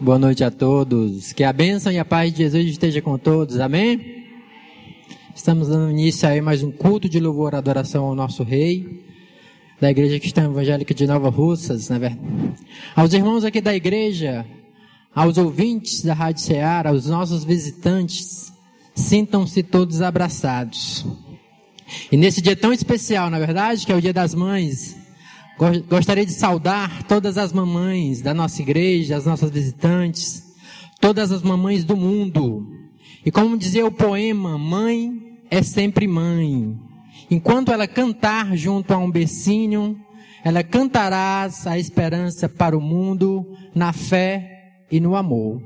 Boa noite a todos. Que a bênção e a paz de Jesus esteja com todos. Amém? Estamos dando início a mais um culto de louvor e adoração ao nosso Rei, da Igreja Cristã Evangélica de Nova Russas, né? Aos irmãos aqui da igreja, aos ouvintes da Rádio Ceará, aos nossos visitantes, sintam-se todos abraçados. E nesse dia tão especial, na verdade, que é o Dia das Mães, gostaria de saudar todas as mamães da nossa igreja, as nossas visitantes, todas as mamães do mundo. E como dizia o poema, mãe é sempre mãe. Enquanto ela cantar junto a um becinho, ela cantará a esperança para o mundo, na fé e no amor.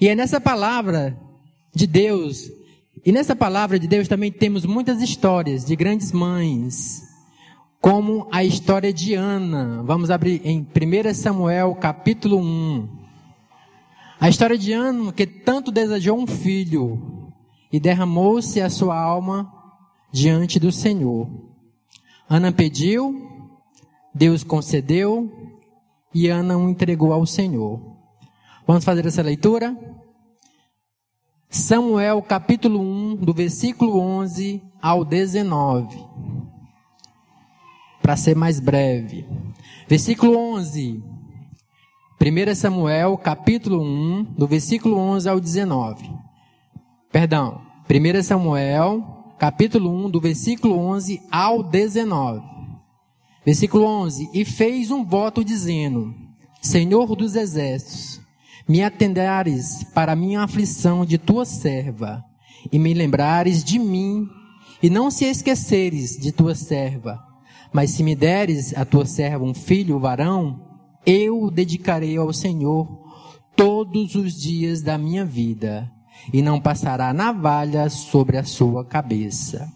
E é nessa palavra de Deus, e nessa palavra de Deus também temos muitas histórias de grandes mães, como a história de Ana. Vamos abrir em 1 Samuel capítulo 1. A história de Ana que tanto desejou um filho, e derramou-se a sua alma diante do Senhor. Ana pediu, Deus concedeu e Ana o entregou ao Senhor. Vamos fazer essa leitura? Samuel capítulo 1, do versículo 11 ao 19. Para ser mais breve. Versículo 11. 1 Samuel capítulo 1, do versículo 11 ao 19. Perdão, 1 Samuel, capítulo 1, do versículo 11 ao 19. Versículo 11: E fez um voto dizendo: Senhor dos exércitos, me atendares para a minha aflição de tua serva, e me lembrares de mim, e não se esqueceres de tua serva. Mas se me deres a tua serva um filho varão, eu o dedicarei ao Senhor todos os dias da minha vida e não passará navalha sobre a sua cabeça.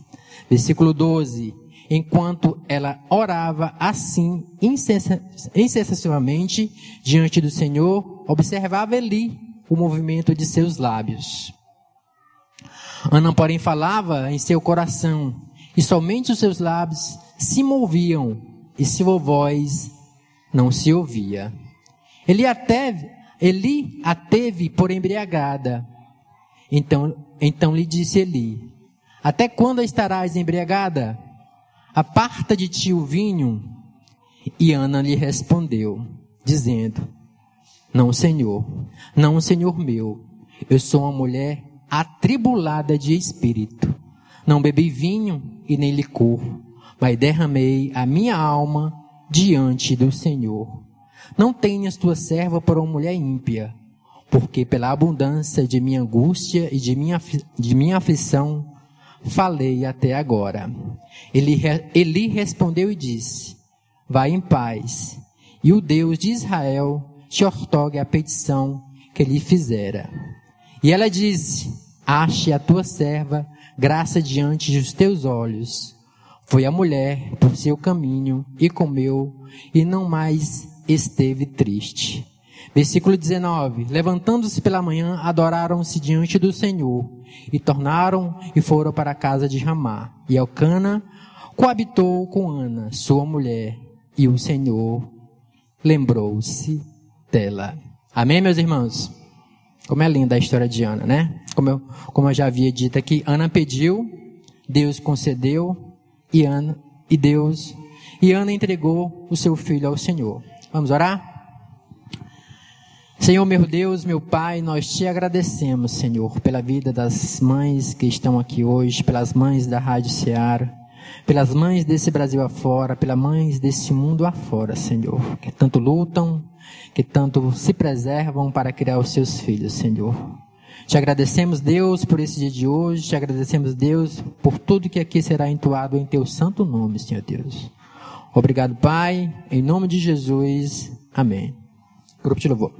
Versículo 12. Enquanto ela orava assim, incessantemente, diante do Senhor, observava Eli o movimento de seus lábios. Ana, porém, falava em seu coração, e somente os seus lábios se moviam, e sua voz não se ouvia. Ele até, Eli a teve por embriagada, então, então lhe disse Eli: Até quando estarás embriagada? Aparta de ti o vinho. E Ana lhe respondeu, dizendo: Não, Senhor, não, Senhor meu. Eu sou uma mulher atribulada de espírito. Não bebi vinho e nem licor, mas derramei a minha alma diante do Senhor. Não tenhas tua serva por uma mulher ímpia, porque pela abundância de minha angústia e de minha, de minha aflição, falei até agora. Ele, Eli respondeu e disse: Vai em paz, e o Deus de Israel te ortogue a petição que lhe fizera. E ela disse: Ache a tua serva graça diante dos teus olhos. Foi a mulher por seu caminho e comeu, e não mais esteve triste. Versículo 19: Levantando-se pela manhã, adoraram-se diante do Senhor, e tornaram e foram para a casa de Ramá. E Elcana coabitou com Ana, sua mulher, e o Senhor lembrou-se dela. Amém, meus irmãos? Como é linda a história de Ana, né? Como eu, como eu já havia dito aqui, Ana pediu, Deus concedeu, e Ana e Deus e Ana entregou o seu filho ao Senhor. Vamos orar? Senhor, meu Deus, meu Pai, nós te agradecemos, Senhor, pela vida das mães que estão aqui hoje, pelas mães da Rádio Ceará, pelas mães desse Brasil afora, pelas mães desse mundo afora, Senhor, que tanto lutam, que tanto se preservam para criar os seus filhos, Senhor. Te agradecemos, Deus, por esse dia de hoje, te agradecemos, Deus, por tudo que aqui será entoado em teu santo nome, Senhor Deus. Obrigado, Pai, em nome de Jesus. Amém. Grupo de louvor.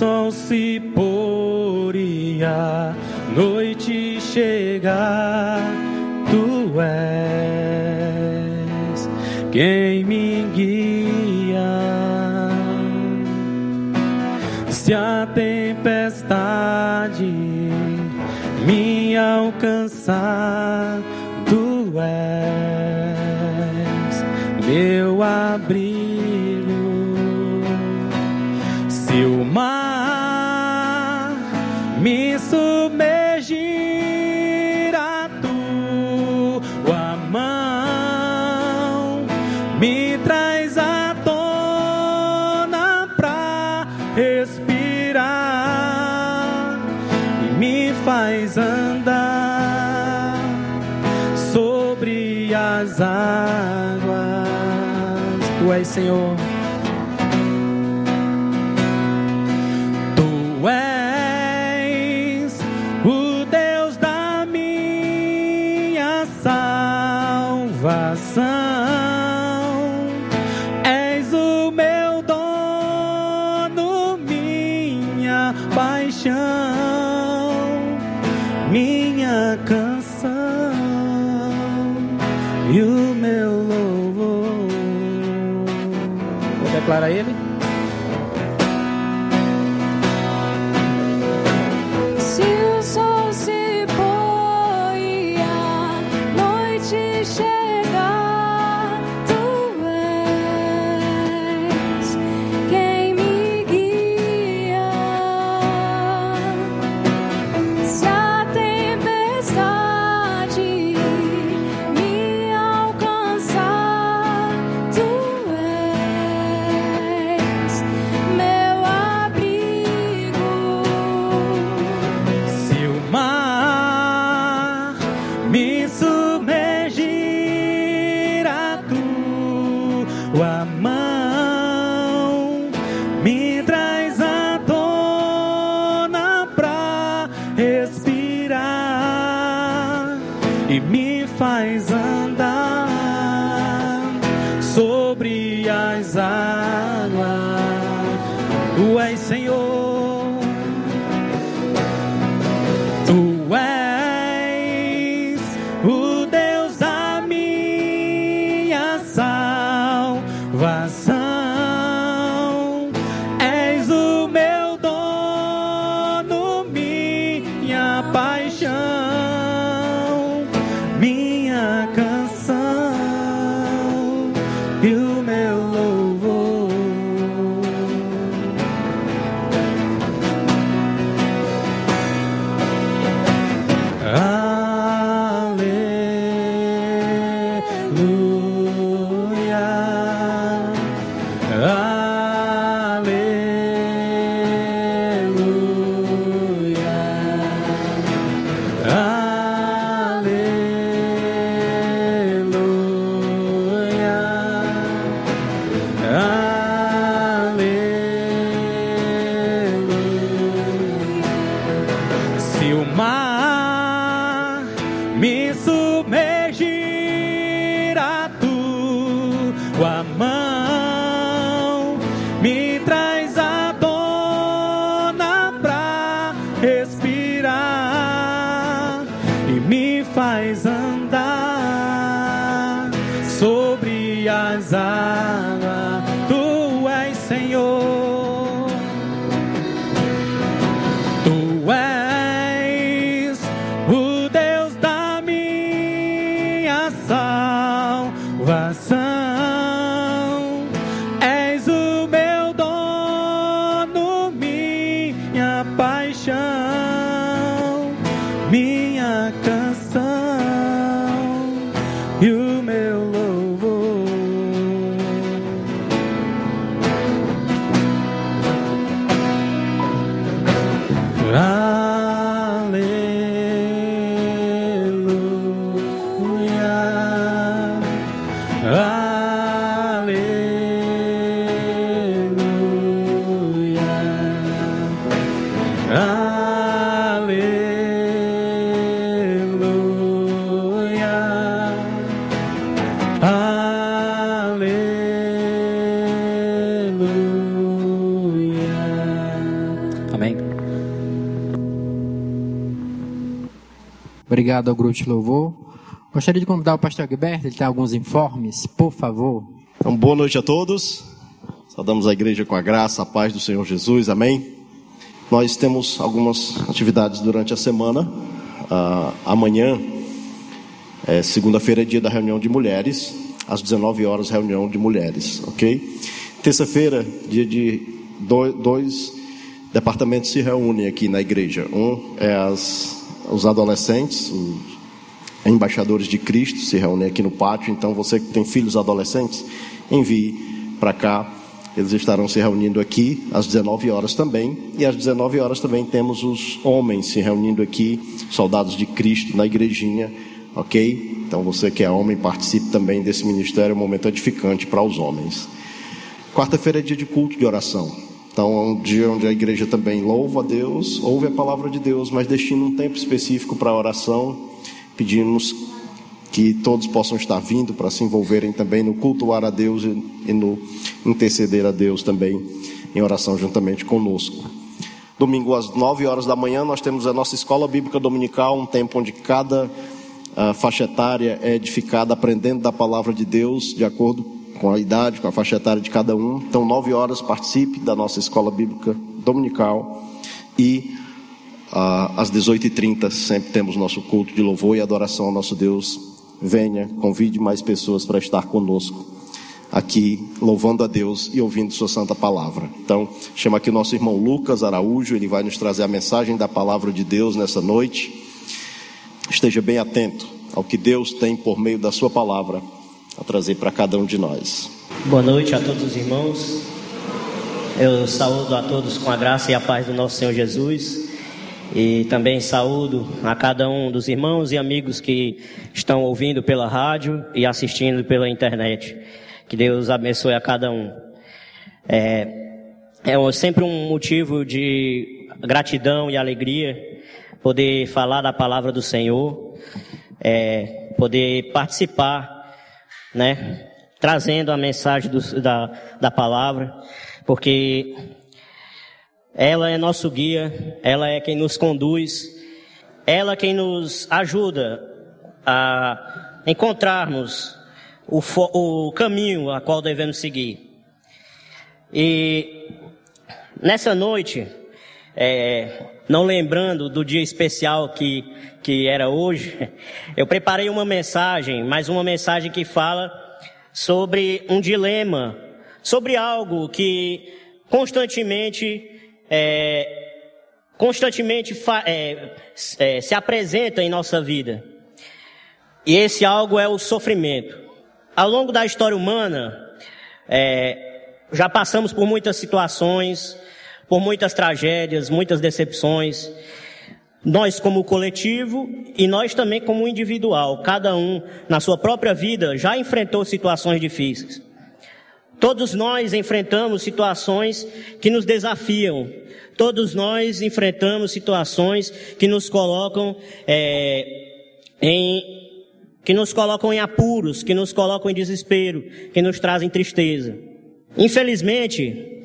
sol se pôr e a noite chegar, tu és quem me guia. Se a tempestade me alcançar, tu és faz andar sobre as águas. Tu és Senhor. salvação. ligado ao grupo de louvor. Gostaria de convidar o pastor Gilberto, ele tem alguns informes, por favor. Então, boa noite a todos. Saudamos a igreja com a graça, a paz do Senhor Jesus, amém. Nós temos algumas atividades durante a semana. Ah, amanhã, é, segunda-feira, é dia da reunião de mulheres. Às 19 horas, reunião de mulheres, ok? Terça-feira, dia de dois, dois departamentos se reúnem aqui na igreja. Um é às os adolescentes, os embaixadores de Cristo se reúnem aqui no pátio. Então, você que tem filhos adolescentes, envie para cá. Eles estarão se reunindo aqui às 19 horas também. E às 19 horas também temos os homens se reunindo aqui, soldados de Cristo, na igrejinha, ok? Então, você que é homem, participe também desse ministério, é um momento edificante para os homens. Quarta-feira é dia de culto de oração. Então, é um dia onde a igreja também louva a Deus, ouve a palavra de Deus, mas destina um tempo específico para a oração Pedimos que todos possam estar vindo para se envolverem também no cultuar a Deus e no interceder a Deus também em oração juntamente conosco. Domingo às 9 horas da manhã nós temos a nossa escola bíblica dominical, um tempo onde cada uh, faixa etária é edificada aprendendo da palavra de Deus de acordo com a idade, com a faixa etária de cada um. Então, 9 horas participe da nossa escola bíblica dominical e ah, às 18h30 sempre temos nosso culto de louvor e adoração ao nosso Deus. Venha, convide mais pessoas para estar conosco aqui, louvando a Deus e ouvindo Sua Santa Palavra. Então, chama aqui o nosso irmão Lucas Araújo, ele vai nos trazer a mensagem da Palavra de Deus nessa noite. Esteja bem atento ao que Deus tem por meio da Sua palavra a trazer para cada um de nós. Boa noite a todos os irmãos. Eu saúdo a todos com a graça e a paz do nosso Senhor Jesus. E também saúdo a cada um dos irmãos e amigos que estão ouvindo pela rádio e assistindo pela internet. Que Deus abençoe a cada um. É, é sempre um motivo de gratidão e alegria poder falar da palavra do Senhor, é, poder participar, né, trazendo a mensagem do, da, da palavra, porque ela é nosso guia, ela é quem nos conduz, ela é quem nos ajuda a encontrarmos o, o caminho a qual devemos seguir. E nessa noite, é, não lembrando do dia especial que, que era hoje, eu preparei uma mensagem, mais uma mensagem que fala sobre um dilema, sobre algo que constantemente é, constantemente é, é, se apresenta em nossa vida. E esse algo é o sofrimento. Ao longo da história humana, é, já passamos por muitas situações, por muitas tragédias, muitas decepções. Nós como coletivo e nós também como individual, cada um na sua própria vida já enfrentou situações difíceis. Todos nós enfrentamos situações que nos desafiam. Todos nós enfrentamos situações que nos colocam é, em que nos colocam em apuros, que nos colocam em desespero, que nos trazem tristeza. Infelizmente,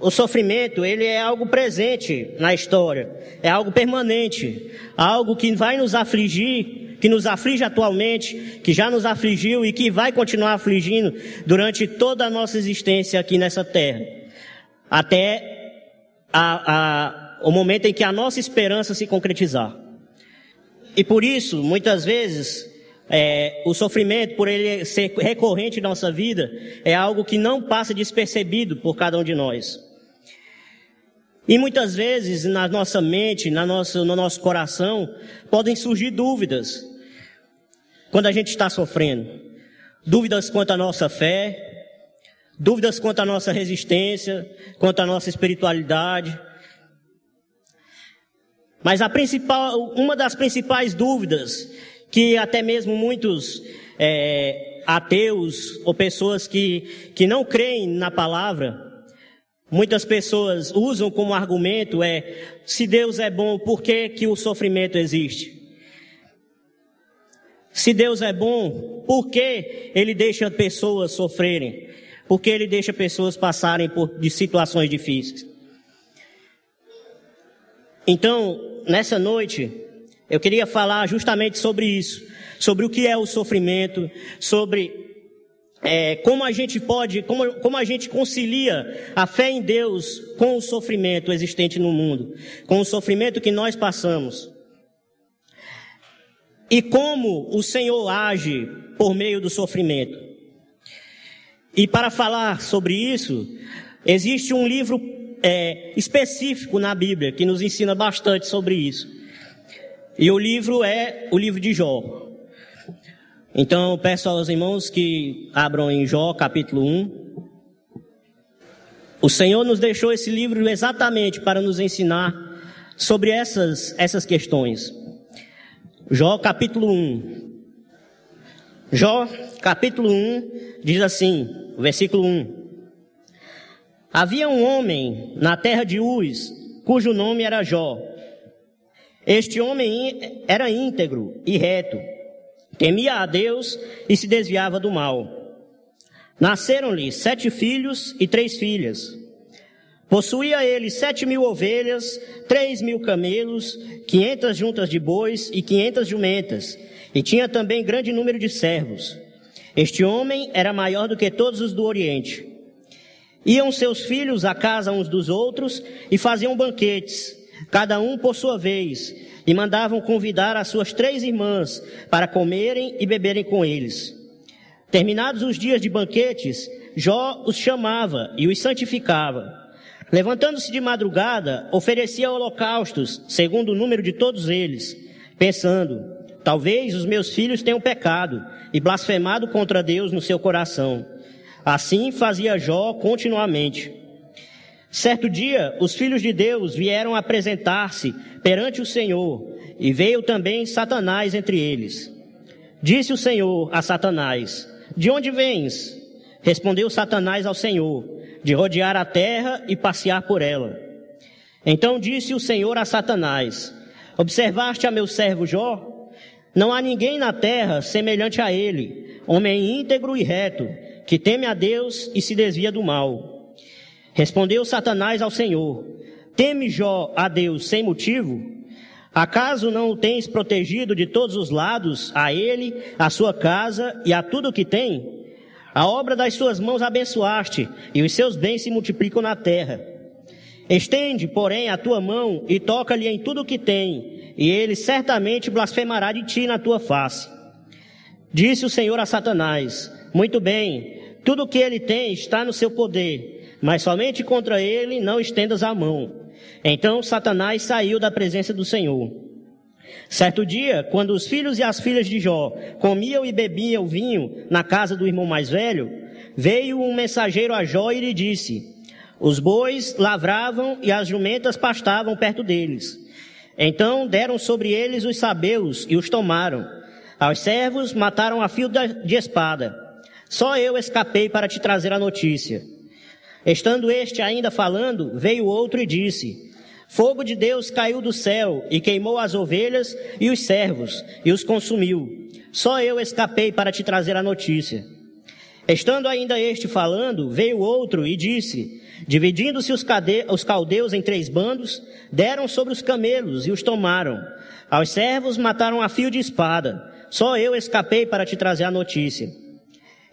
o sofrimento, ele é algo presente na história, é algo permanente, algo que vai nos afligir que nos aflige atualmente, que já nos afligiu e que vai continuar afligindo durante toda a nossa existência aqui nessa terra. Até a, a, o momento em que a nossa esperança se concretizar. E por isso, muitas vezes, é, o sofrimento, por ele ser recorrente em nossa vida, é algo que não passa despercebido por cada um de nós. E muitas vezes na nossa mente, na nossa, no nosso coração, podem surgir dúvidas quando a gente está sofrendo. Dúvidas quanto à nossa fé, dúvidas quanto à nossa resistência, quanto à nossa espiritualidade. Mas a principal, uma das principais dúvidas que até mesmo muitos é, ateus ou pessoas que, que não creem na palavra Muitas pessoas usam como argumento é, se Deus é bom, por que, que o sofrimento existe? Se Deus é bom, por que Ele deixa pessoas sofrerem? Por que Ele deixa pessoas passarem por de situações difíceis? Então, nessa noite, eu queria falar justamente sobre isso, sobre o que é o sofrimento, sobre é, como a gente pode, como, como a gente concilia a fé em Deus com o sofrimento existente no mundo, com o sofrimento que nós passamos. E como o Senhor age por meio do sofrimento. E para falar sobre isso, existe um livro é, específico na Bíblia que nos ensina bastante sobre isso. E o livro é o livro de Jó. Então, peço aos irmãos que abram em Jó, capítulo 1. O Senhor nos deixou esse livro exatamente para nos ensinar sobre essas, essas questões. Jó, capítulo 1. Jó, capítulo 1, diz assim, versículo 1. Havia um homem na terra de Uz, cujo nome era Jó. Este homem era íntegro e reto temia a Deus e se desviava do mal. Nasceram-lhe sete filhos e três filhas. Possuía ele sete mil ovelhas, três mil camelos, quinhentas juntas de bois e quinhentas jumentas, e tinha também grande número de servos. Este homem era maior do que todos os do Oriente. Iam seus filhos à casa uns dos outros e faziam banquetes, cada um por sua vez, e mandavam convidar as suas três irmãs para comerem e beberem com eles. Terminados os dias de banquetes, Jó os chamava e os santificava. Levantando-se de madrugada, oferecia holocaustos, segundo o número de todos eles, pensando, talvez os meus filhos tenham pecado e blasfemado contra Deus no seu coração. Assim fazia Jó continuamente. Certo dia, os filhos de Deus vieram apresentar-se perante o Senhor, e veio também Satanás entre eles. Disse o Senhor a Satanás: De onde vens? Respondeu Satanás ao Senhor: De rodear a terra e passear por ela. Então disse o Senhor a Satanás: Observaste a meu servo Jó? Não há ninguém na terra semelhante a ele, homem íntegro e reto, que teme a Deus e se desvia do mal. Respondeu Satanás ao Senhor: Teme Jó a Deus sem motivo? Acaso não o tens protegido de todos os lados, a ele, a sua casa e a tudo o que tem? A obra das suas mãos abençoaste, e os seus bens se multiplicam na terra. Estende, porém, a tua mão e toca-lhe em tudo o que tem, e ele certamente blasfemará de ti na tua face. Disse o Senhor a Satanás: Muito bem, tudo o que ele tem está no seu poder mas somente contra ele não estendas a mão. Então Satanás saiu da presença do Senhor. Certo dia, quando os filhos e as filhas de Jó comiam e bebiam vinho na casa do irmão mais velho, veio um mensageiro a Jó e lhe disse: Os bois lavravam e as jumentas pastavam perto deles. Então deram sobre eles os sabeus e os tomaram. Aos servos mataram a fio de espada. Só eu escapei para te trazer a notícia. Estando este ainda falando, veio outro e disse: Fogo de Deus caiu do céu e queimou as ovelhas e os servos e os consumiu. Só eu escapei para te trazer a notícia. Estando ainda este falando, veio outro e disse: Dividindo-se os, os caldeus em três bandos, deram sobre os camelos e os tomaram. Aos servos mataram a fio de espada. Só eu escapei para te trazer a notícia.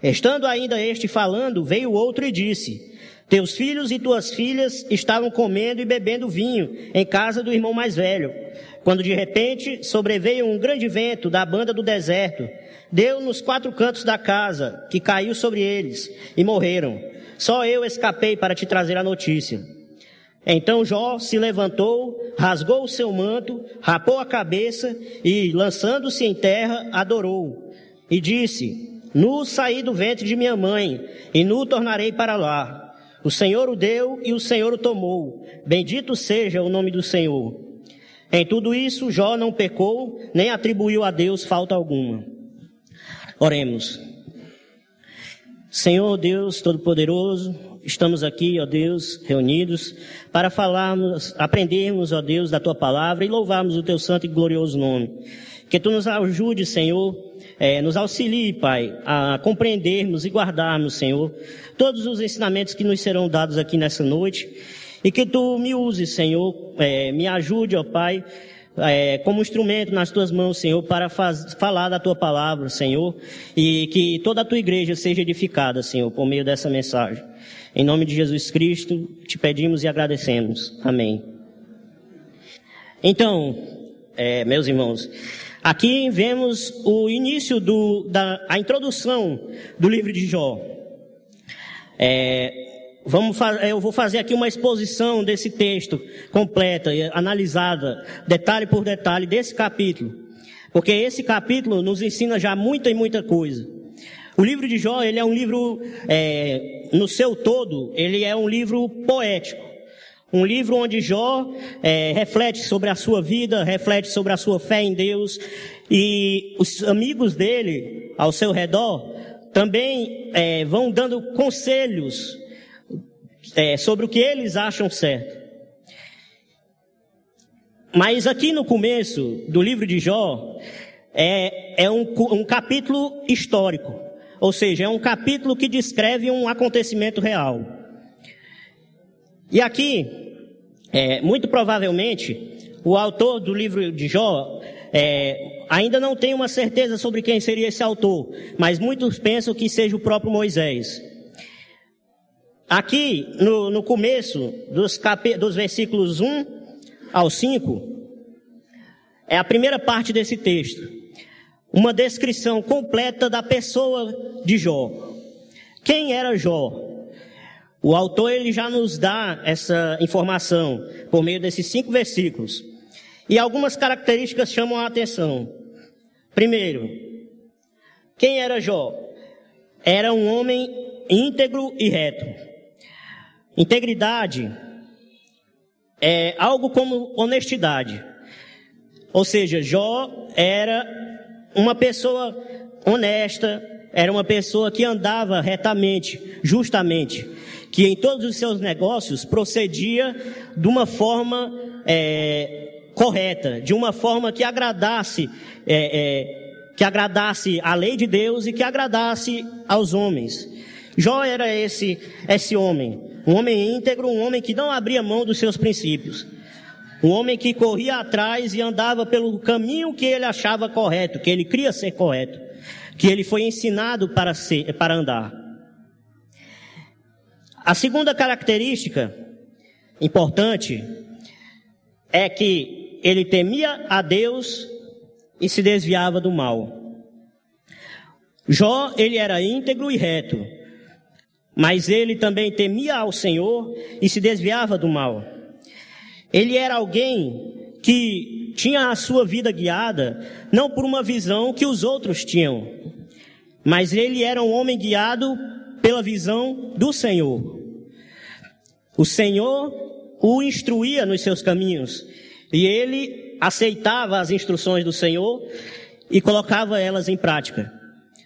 Estando ainda este falando, veio outro e disse: teus filhos e tuas filhas estavam comendo e bebendo vinho em casa do irmão mais velho, quando de repente sobreveio um grande vento da banda do deserto, deu nos quatro cantos da casa, que caiu sobre eles, e morreram. Só eu escapei para te trazer a notícia. Então Jó se levantou, rasgou o seu manto, rapou a cabeça e, lançando-se em terra, adorou. E disse: Nu saí do ventre de minha mãe, e nu tornarei para lá. O Senhor o deu e o Senhor o tomou. Bendito seja o nome do Senhor. Em tudo isso, Jó não pecou, nem atribuiu a Deus falta alguma. Oremos. Senhor Deus Todo-Poderoso, estamos aqui, ó Deus, reunidos para falarmos, aprendermos, ó Deus, da tua palavra e louvarmos o teu santo e glorioso nome. Que tu nos ajude, Senhor, é, nos auxilie, Pai, a compreendermos e guardarmos, Senhor, todos os ensinamentos que nos serão dados aqui nessa noite. E que tu me use, Senhor, é, me ajude, ó Pai, é, como instrumento nas tuas mãos, Senhor, para faz- falar da tua palavra, Senhor, e que toda a tua igreja seja edificada, Senhor, por meio dessa mensagem. Em nome de Jesus Cristo, te pedimos e agradecemos. Amém. Então, é, meus irmãos, aqui vemos o início do, da, a introdução do livro de Jó. É, vamos eu vou fazer aqui uma exposição desse texto completa, analisada, detalhe por detalhe desse capítulo, porque esse capítulo nos ensina já muita e muita coisa. O livro de Jó, ele é um livro, é, no seu todo, ele é um livro poético. Um livro onde Jó é, reflete sobre a sua vida, reflete sobre a sua fé em Deus, e os amigos dele ao seu redor também é, vão dando conselhos é, sobre o que eles acham certo. Mas aqui no começo do livro de Jó, é, é um, um capítulo histórico. Ou seja, é um capítulo que descreve um acontecimento real. E aqui, é, muito provavelmente, o autor do livro de Jó é, ainda não tem uma certeza sobre quem seria esse autor, mas muitos pensam que seja o próprio Moisés. Aqui, no, no começo dos, capi- dos versículos 1 ao 5, é a primeira parte desse texto. Uma descrição completa da pessoa de Jó. Quem era Jó? O autor ele já nos dá essa informação por meio desses cinco versículos. E algumas características chamam a atenção. Primeiro, quem era Jó? Era um homem íntegro e reto. Integridade é algo como honestidade. Ou seja, Jó era uma pessoa honesta, era uma pessoa que andava retamente, justamente, que em todos os seus negócios procedia de uma forma é, correta, de uma forma que agradasse, é, é, que agradasse a lei de Deus e que agradasse aos homens. Jó era esse, esse homem, um homem íntegro, um homem que não abria mão dos seus princípios. Um homem que corria atrás e andava pelo caminho que ele achava correto, que ele cria ser correto, que ele foi ensinado para ser, para andar. A segunda característica importante é que ele temia a Deus e se desviava do mal. Jó, ele era íntegro e reto, mas ele também temia ao Senhor e se desviava do mal. Ele era alguém que tinha a sua vida guiada não por uma visão que os outros tinham, mas ele era um homem guiado pela visão do Senhor. O Senhor o instruía nos seus caminhos e ele aceitava as instruções do Senhor e colocava elas em prática,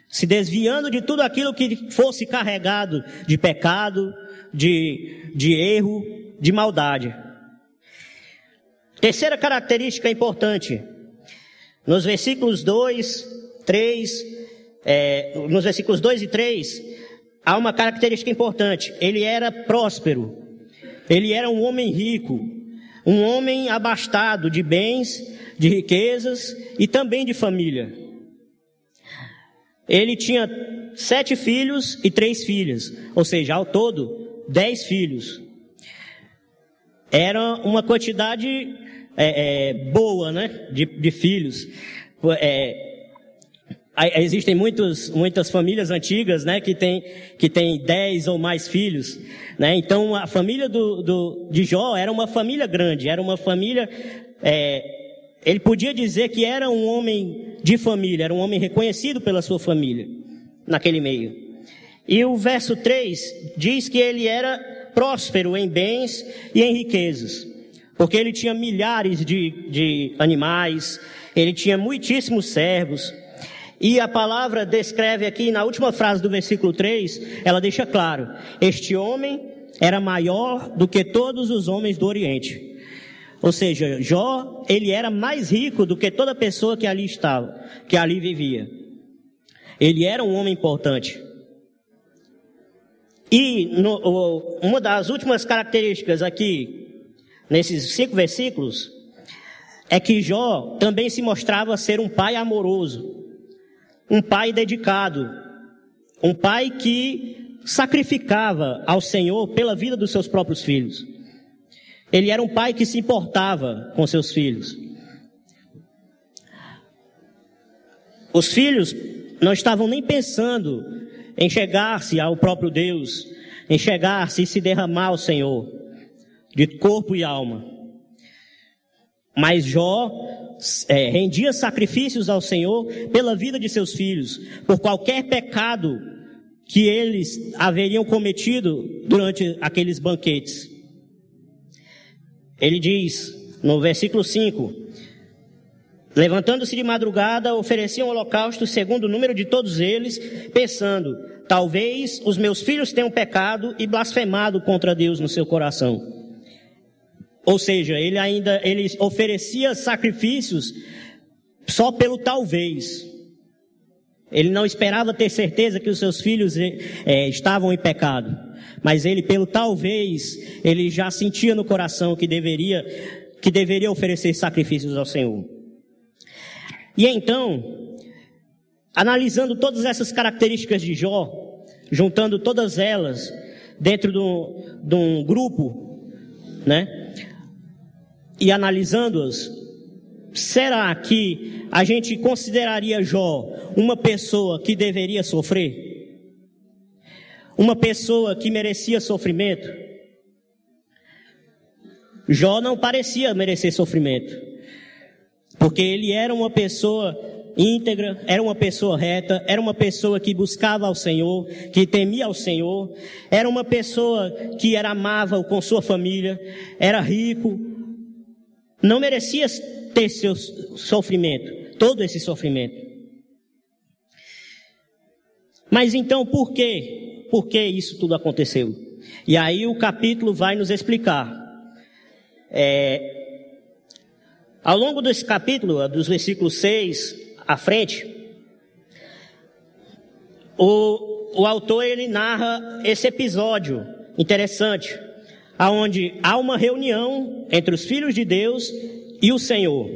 se desviando de tudo aquilo que fosse carregado de pecado, de, de erro, de maldade. Terceira característica importante, nos versículos 2, 3, é, nos versículos 2 e 3, há uma característica importante. Ele era próspero, ele era um homem rico, um homem abastado de bens, de riquezas e também de família. Ele tinha sete filhos e três filhas, ou seja, ao todo, dez filhos. Era uma quantidade é, é, boa, né, de, de filhos. É, existem muitos, muitas famílias antigas, né, que tem que tem dez ou mais filhos, né. Então a família do, do de Jó era uma família grande, era uma família. é, ele podia dizer que era um homem de família, era um homem reconhecido pela sua família naquele meio. E o verso 3 diz que ele era próspero em bens e em riquezas, porque ele tinha milhares de, de animais, ele tinha muitíssimos servos. E a palavra descreve aqui na última frase do versículo 3, ela deixa claro: este homem era maior do que todos os homens do Oriente. Ou seja, Jó, ele era mais rico do que toda pessoa que ali estava, que ali vivia. Ele era um homem importante. E no, uma das últimas características aqui, nesses cinco versículos, é que Jó também se mostrava ser um pai amoroso, um pai dedicado, um pai que sacrificava ao Senhor pela vida dos seus próprios filhos. Ele era um pai que se importava com seus filhos. Os filhos não estavam nem pensando em chegar-se ao próprio Deus, em chegar-se e se derramar ao Senhor, de corpo e alma. Mas Jó é, rendia sacrifícios ao Senhor pela vida de seus filhos, por qualquer pecado que eles haveriam cometido durante aqueles banquetes. Ele diz no versículo 5: Levantando-se de madrugada, ofereciam holocausto segundo o número de todos eles, pensando: talvez os meus filhos tenham pecado e blasfemado contra Deus no seu coração. Ou seja, ele ainda ele oferecia sacrifícios só pelo talvez. Ele não esperava ter certeza que os seus filhos é, estavam em pecado, mas ele pelo talvez ele já sentia no coração que deveria que deveria oferecer sacrifícios ao Senhor. E então, analisando todas essas características de Jó, juntando todas elas dentro de um grupo, né? E analisando-as, será que a gente consideraria Jó uma pessoa que deveria sofrer? Uma pessoa que merecia sofrimento? Jó não parecia merecer sofrimento, porque ele era uma pessoa íntegra, era uma pessoa reta, era uma pessoa que buscava ao Senhor, que temia ao Senhor, era uma pessoa que era amável com sua família, era rico, não merecia ter seu sofrimento, todo esse sofrimento. Mas então por quê? Por que isso tudo aconteceu? E aí o capítulo vai nos explicar. É, ao longo desse capítulo, dos versículos 6 à frente, o, o autor ele narra esse episódio interessante aonde há uma reunião entre os filhos de Deus e o Senhor.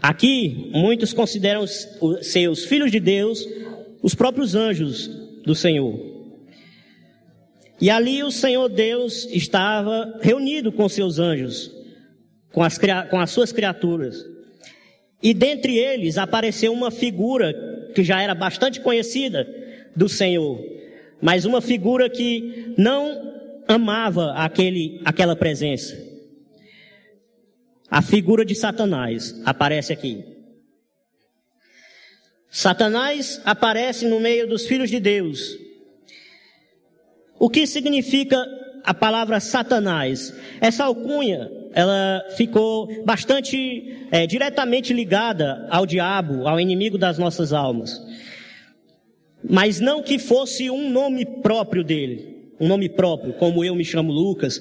Aqui, muitos consideram ser os filhos de Deus os próprios anjos do Senhor. E ali o Senhor Deus estava reunido com seus anjos, com as, com as suas criaturas. E dentre eles apareceu uma figura que já era bastante conhecida do Senhor, mas uma figura que não amava aquele, aquela presença. A figura de Satanás aparece aqui. Satanás aparece no meio dos filhos de Deus. O que significa a palavra Satanás? Essa alcunha, ela ficou bastante é, diretamente ligada ao diabo, ao inimigo das nossas almas. Mas não que fosse um nome próprio dele um nome próprio, como eu me chamo Lucas,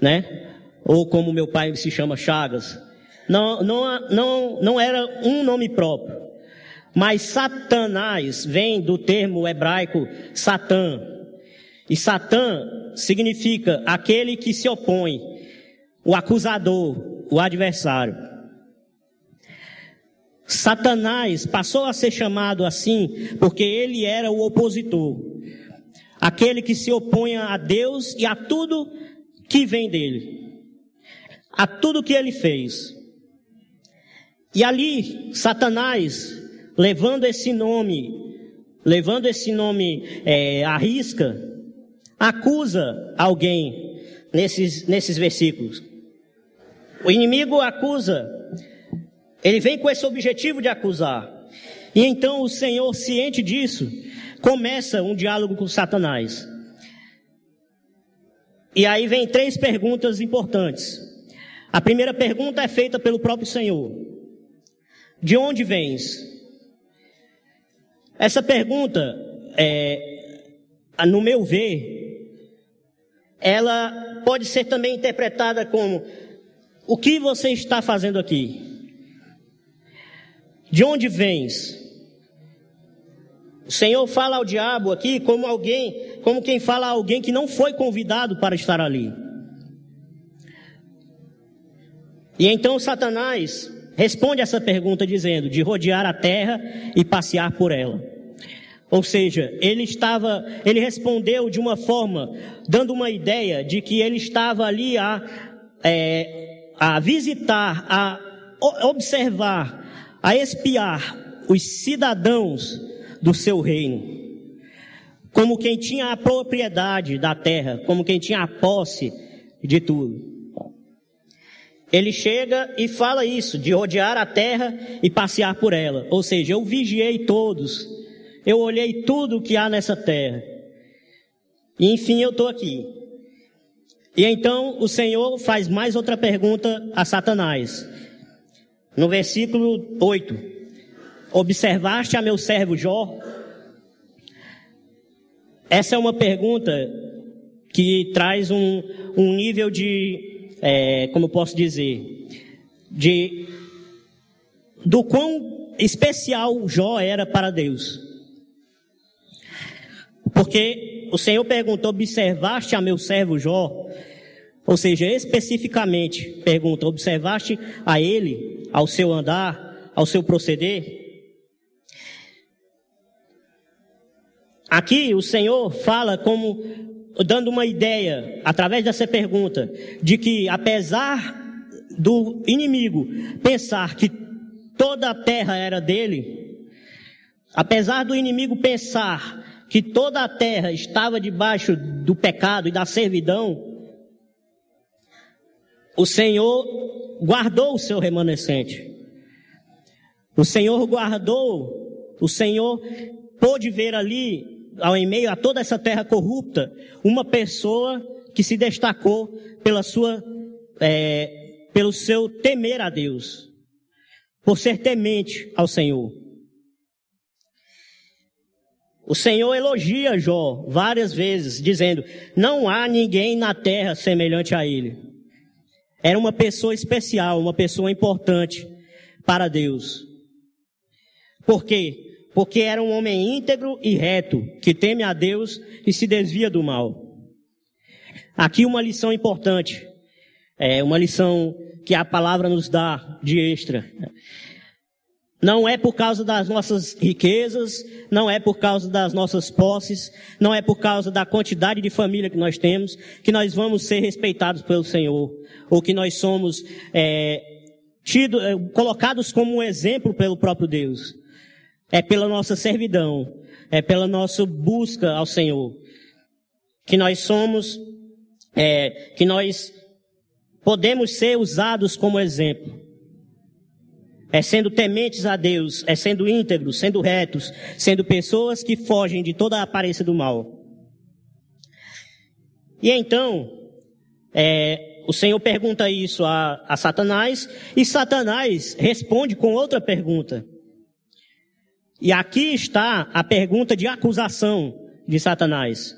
né? Ou como meu pai se chama Chagas. Não, não, não, não era um nome próprio. Mas Satanás vem do termo hebraico Satã. E Satã significa aquele que se opõe, o acusador, o adversário. Satanás passou a ser chamado assim porque ele era o opositor aquele que se opõe a Deus e a tudo que vem dele, a tudo que ele fez. E ali, Satanás, levando esse nome, levando esse nome é, à risca, acusa alguém nesses, nesses versículos. O inimigo acusa, ele vem com esse objetivo de acusar. E então o Senhor, ciente disso, começa um diálogo com Satanás. E aí vem três perguntas importantes. A primeira pergunta é feita pelo próprio Senhor: De onde vens? Essa pergunta, é, no meu ver, ela pode ser também interpretada como: O que você está fazendo aqui? De onde vens? O Senhor fala ao diabo aqui como alguém, como quem fala a alguém que não foi convidado para estar ali. E então Satanás responde essa pergunta dizendo: de rodear a terra e passear por ela. Ou seja, ele estava, ele respondeu de uma forma, dando uma ideia de que ele estava ali a, é, a visitar, a observar, a espiar os cidadãos do seu reino. Como quem tinha a propriedade da terra, como quem tinha a posse de tudo. Ele chega e fala isso, de rodear a terra e passear por ela. Ou seja, eu vigiei todos, eu olhei tudo que há nessa terra. E enfim, eu estou aqui. E então o Senhor faz mais outra pergunta a Satanás. No versículo 8: Observaste a meu servo Jó? Essa é uma pergunta que traz um, um nível de, é, como posso dizer, de do quão especial Jó era para Deus. Porque o Senhor perguntou: observaste a meu servo Jó? Ou seja, especificamente pergunta: observaste a ele, ao seu andar, ao seu proceder? Aqui o Senhor fala como dando uma ideia através dessa pergunta de que apesar do inimigo pensar que toda a terra era dele, apesar do inimigo pensar que toda a terra estava debaixo do pecado e da servidão, o Senhor guardou o seu remanescente. O Senhor guardou, o Senhor pôde ver ali, ao em meio a toda essa terra corrupta, uma pessoa que se destacou pela sua, é, pelo seu temer a Deus, por ser temente ao Senhor. O Senhor elogia Jó várias vezes, dizendo: Não há ninguém na terra semelhante a ele. Era uma pessoa especial, uma pessoa importante para Deus. Por quê? Porque era um homem íntegro e reto, que teme a Deus e se desvia do mal. Aqui uma lição importante. É uma lição que a palavra nos dá de extra. Não é por causa das nossas riquezas, não é por causa das nossas posses, não é por causa da quantidade de família que nós temos, que nós vamos ser respeitados pelo Senhor, ou que nós somos é, tido, é, colocados como um exemplo pelo próprio Deus. É pela nossa servidão, é pela nossa busca ao Senhor, que nós somos, é, que nós podemos ser usados como exemplo é sendo tementes a Deus, é sendo íntegros, sendo retos, sendo pessoas que fogem de toda a aparência do mal. E então, é, o Senhor pergunta isso a, a Satanás, e Satanás responde com outra pergunta. E aqui está a pergunta de acusação de Satanás.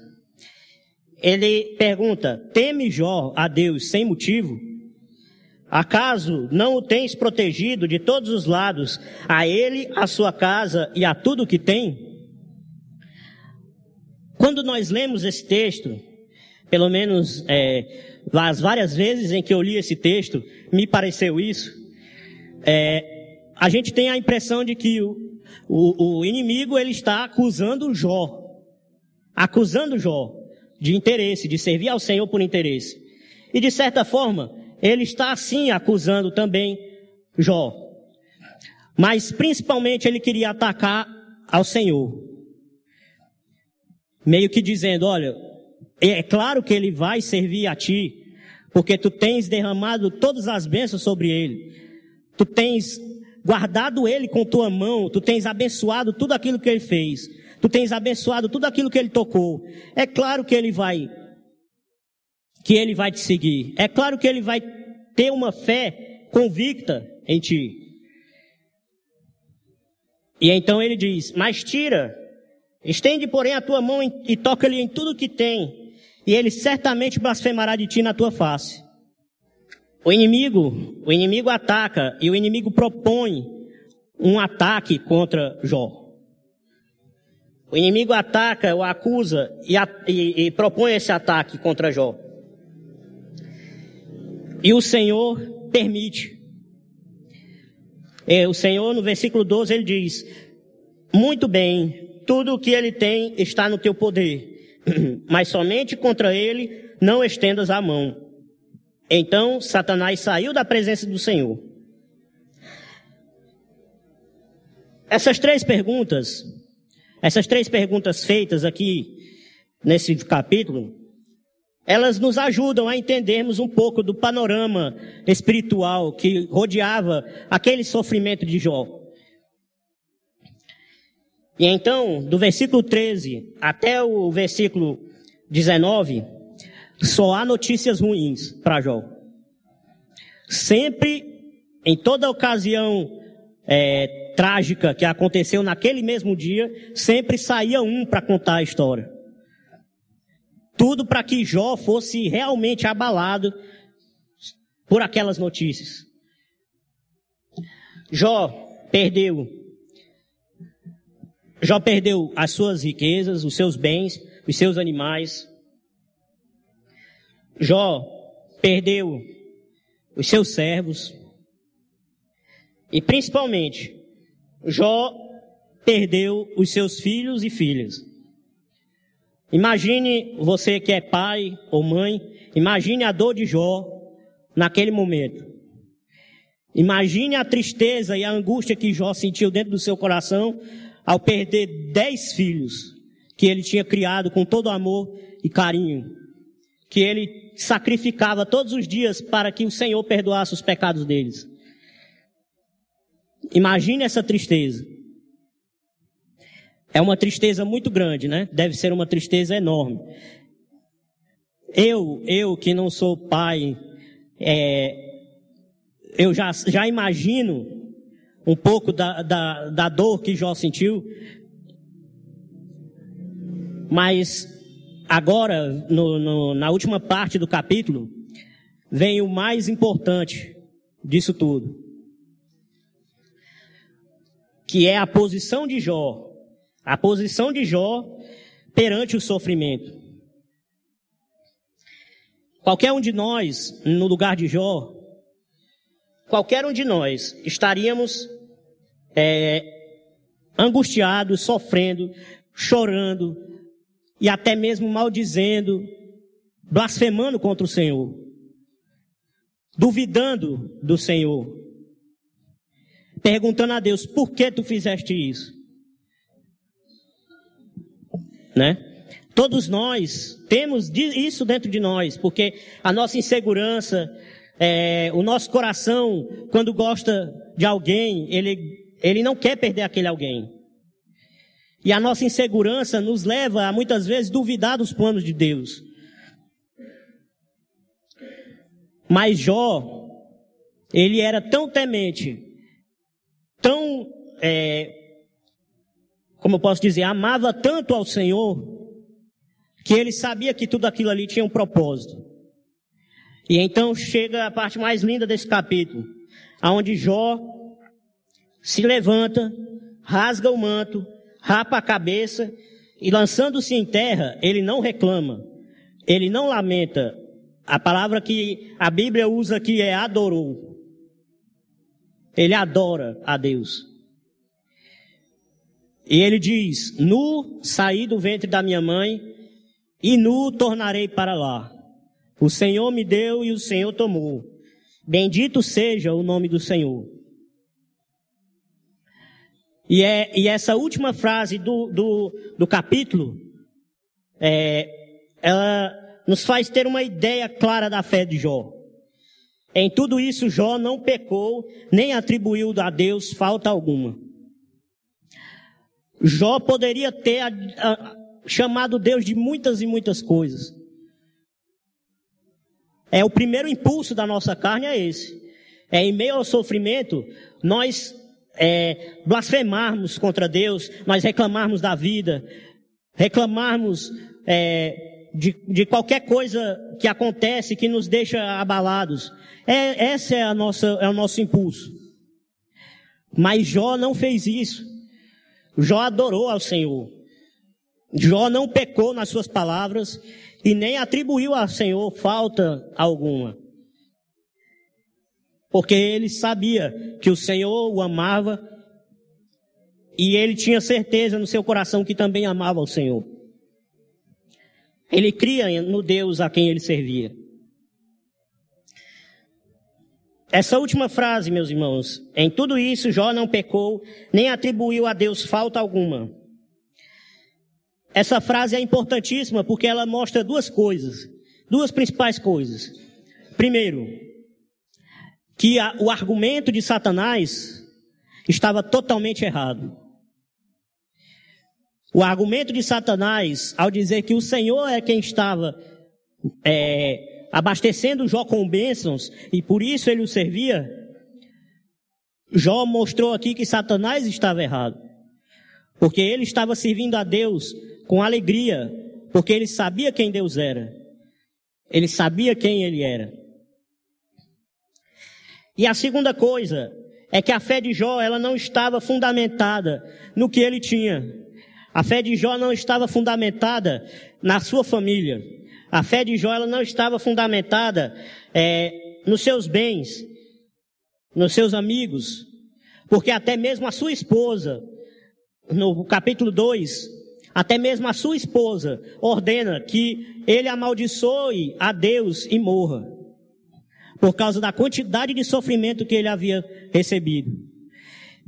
Ele pergunta: teme Jó a Deus sem motivo? Acaso não o tens protegido de todos os lados, a ele, a sua casa e a tudo que tem? Quando nós lemos esse texto, pelo menos é, as várias vezes em que eu li esse texto, me pareceu isso, é, a gente tem a impressão de que o, o, o inimigo ele está acusando Jó, acusando Jó de interesse, de servir ao Senhor por interesse. E de certa forma, ele está assim acusando também Jó. Mas principalmente ele queria atacar ao Senhor. Meio que dizendo, olha, é claro que ele vai servir a ti, porque tu tens derramado todas as bênçãos sobre ele. Tu tens guardado ele com tua mão, tu tens abençoado tudo aquilo que ele fez. Tu tens abençoado tudo aquilo que ele tocou. É claro que ele vai que ele vai te seguir. É claro que ele vai ter uma fé convicta em ti. E então ele diz: Mas tira, estende, porém, a tua mão e toca-lhe em tudo que tem, e ele certamente blasfemará de ti na tua face. O inimigo, o inimigo ataca e o inimigo propõe um ataque contra Jó. O inimigo ataca, o acusa e, a, e, e propõe esse ataque contra Jó. E o Senhor permite. É, o Senhor, no versículo 12, ele diz: Muito bem, tudo o que ele tem está no teu poder, mas somente contra ele não estendas a mão. Então Satanás saiu da presença do Senhor. Essas três perguntas, essas três perguntas feitas aqui nesse capítulo, elas nos ajudam a entendermos um pouco do panorama espiritual que rodeava aquele sofrimento de Jó. E então, do versículo 13 até o versículo 19, só há notícias ruins para Jó. Sempre, em toda ocasião é, trágica que aconteceu naquele mesmo dia, sempre saía um para contar a história. Tudo para que Jó fosse realmente abalado por aquelas notícias. Jó perdeu. Jó perdeu as suas riquezas, os seus bens, os seus animais. Jó perdeu os seus servos. E principalmente, Jó perdeu os seus filhos e filhas. Imagine você que é pai ou mãe, imagine a dor de Jó naquele momento. Imagine a tristeza e a angústia que Jó sentiu dentro do seu coração ao perder dez filhos que ele tinha criado com todo amor e carinho, que ele sacrificava todos os dias para que o Senhor perdoasse os pecados deles. Imagine essa tristeza. É uma tristeza muito grande, né? Deve ser uma tristeza enorme. Eu, eu que não sou pai, é, eu já, já imagino um pouco da, da, da dor que Jó sentiu. Mas agora, no, no, na última parte do capítulo, vem o mais importante disso tudo. Que é a posição de Jó a posição de Jó perante o sofrimento. Qualquer um de nós, no lugar de Jó, qualquer um de nós estaríamos é, angustiados, sofrendo, chorando e até mesmo maldizendo, blasfemando contra o Senhor, duvidando do Senhor, perguntando a Deus: por que tu fizeste isso? né? Todos nós temos isso dentro de nós, porque a nossa insegurança, é, o nosso coração, quando gosta de alguém, ele, ele não quer perder aquele alguém. E a nossa insegurança nos leva a muitas vezes duvidar dos planos de Deus. Mas Jó, ele era tão temente, tão é, como eu posso dizer, amava tanto ao Senhor, que ele sabia que tudo aquilo ali tinha um propósito. E então chega a parte mais linda desse capítulo, aonde Jó se levanta, rasga o manto, rapa a cabeça e lançando-se em terra, ele não reclama, ele não lamenta. A palavra que a Bíblia usa aqui é adorou. Ele adora a Deus. E ele diz: Nu saí do ventre da minha mãe, e nu tornarei para lá. O Senhor me deu e o Senhor tomou. Bendito seja o nome do Senhor. E, é, e essa última frase do, do, do capítulo, é, ela nos faz ter uma ideia clara da fé de Jó. Em tudo isso, Jó não pecou, nem atribuiu a Deus falta alguma. Jó poderia ter a, a, chamado Deus de muitas e muitas coisas. É o primeiro impulso da nossa carne é esse. É em meio ao sofrimento nós é, blasfemarmos contra Deus, nós reclamarmos da vida, reclamarmos é, de, de qualquer coisa que acontece que nos deixa abalados. É, essa é a nossa é o nosso impulso. Mas Jó não fez isso. Jó adorou ao Senhor. Jó não pecou nas suas palavras e nem atribuiu ao Senhor falta alguma. Porque ele sabia que o Senhor o amava e ele tinha certeza no seu coração que também amava o Senhor. Ele cria no Deus a quem ele servia. Essa última frase, meus irmãos, em tudo isso Jó não pecou, nem atribuiu a Deus falta alguma. Essa frase é importantíssima porque ela mostra duas coisas, duas principais coisas. Primeiro, que a, o argumento de Satanás estava totalmente errado. O argumento de Satanás, ao dizer que o Senhor é quem estava é, abastecendo Jó com bênçãos e por isso ele o servia, Jó mostrou aqui que Satanás estava errado. Porque ele estava servindo a Deus com alegria, porque ele sabia quem Deus era. Ele sabia quem ele era. E a segunda coisa é que a fé de Jó, ela não estava fundamentada no que ele tinha. A fé de Jó não estava fundamentada na sua família. A fé de Jó, ela não estava fundamentada é, nos seus bens, nos seus amigos, porque até mesmo a sua esposa, no capítulo 2, até mesmo a sua esposa ordena que ele amaldiçoe a Deus e morra por causa da quantidade de sofrimento que ele havia recebido.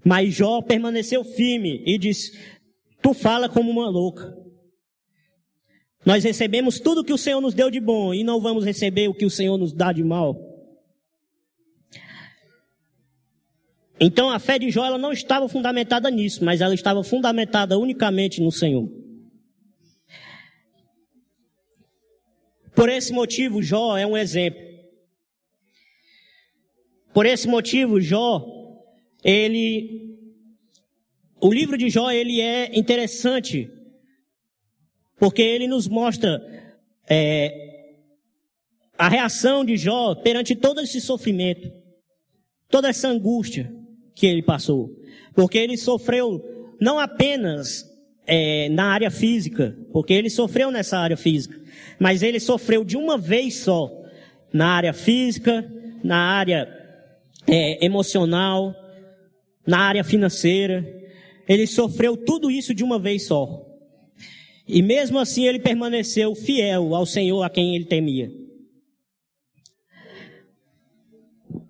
Mas Jó permaneceu firme e disse: Tu fala como uma louca. Nós recebemos tudo que o Senhor nos deu de bom e não vamos receber o que o Senhor nos dá de mal. Então a fé de Jó ela não estava fundamentada nisso, mas ela estava fundamentada unicamente no Senhor. Por esse motivo, Jó é um exemplo. Por esse motivo, Jó, ele, o livro de Jó, ele é interessante, porque ele nos mostra é, a reação de Jó perante todo esse sofrimento, toda essa angústia que ele passou, porque ele sofreu não apenas é, na área física, porque ele sofreu nessa área física, mas ele sofreu de uma vez só na área física, na área é, emocional, na área financeira. Ele sofreu tudo isso de uma vez só. E mesmo assim ele permaneceu fiel ao Senhor a quem ele temia.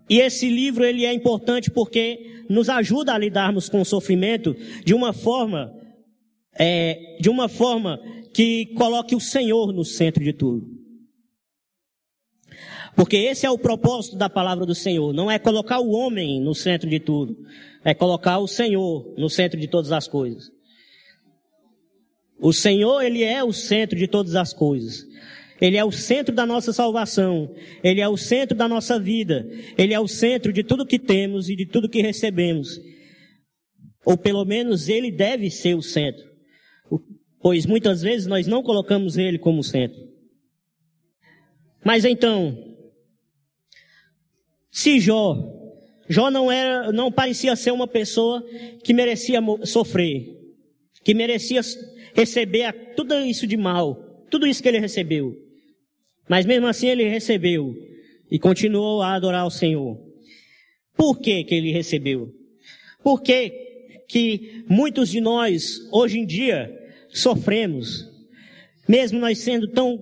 E esse livro ele é importante porque nos ajuda a lidarmos com o sofrimento de uma forma, é, de uma forma que coloque o Senhor no centro de tudo. Porque esse é o propósito da palavra do Senhor. Não é colocar o homem no centro de tudo. É colocar o Senhor no centro de todas as coisas. O Senhor, Ele é o centro de todas as coisas. Ele é o centro da nossa salvação. Ele é o centro da nossa vida. Ele é o centro de tudo que temos e de tudo que recebemos. Ou pelo menos Ele deve ser o centro. Pois muitas vezes nós não colocamos Ele como centro. Mas então, se Jó, Jó não era, não parecia ser uma pessoa que merecia sofrer, que merecia receber tudo isso de mal, tudo isso que ele recebeu. Mas mesmo assim ele recebeu e continuou a adorar o Senhor. Por que que ele recebeu? Por que que muitos de nós hoje em dia sofremos, mesmo nós sendo tão,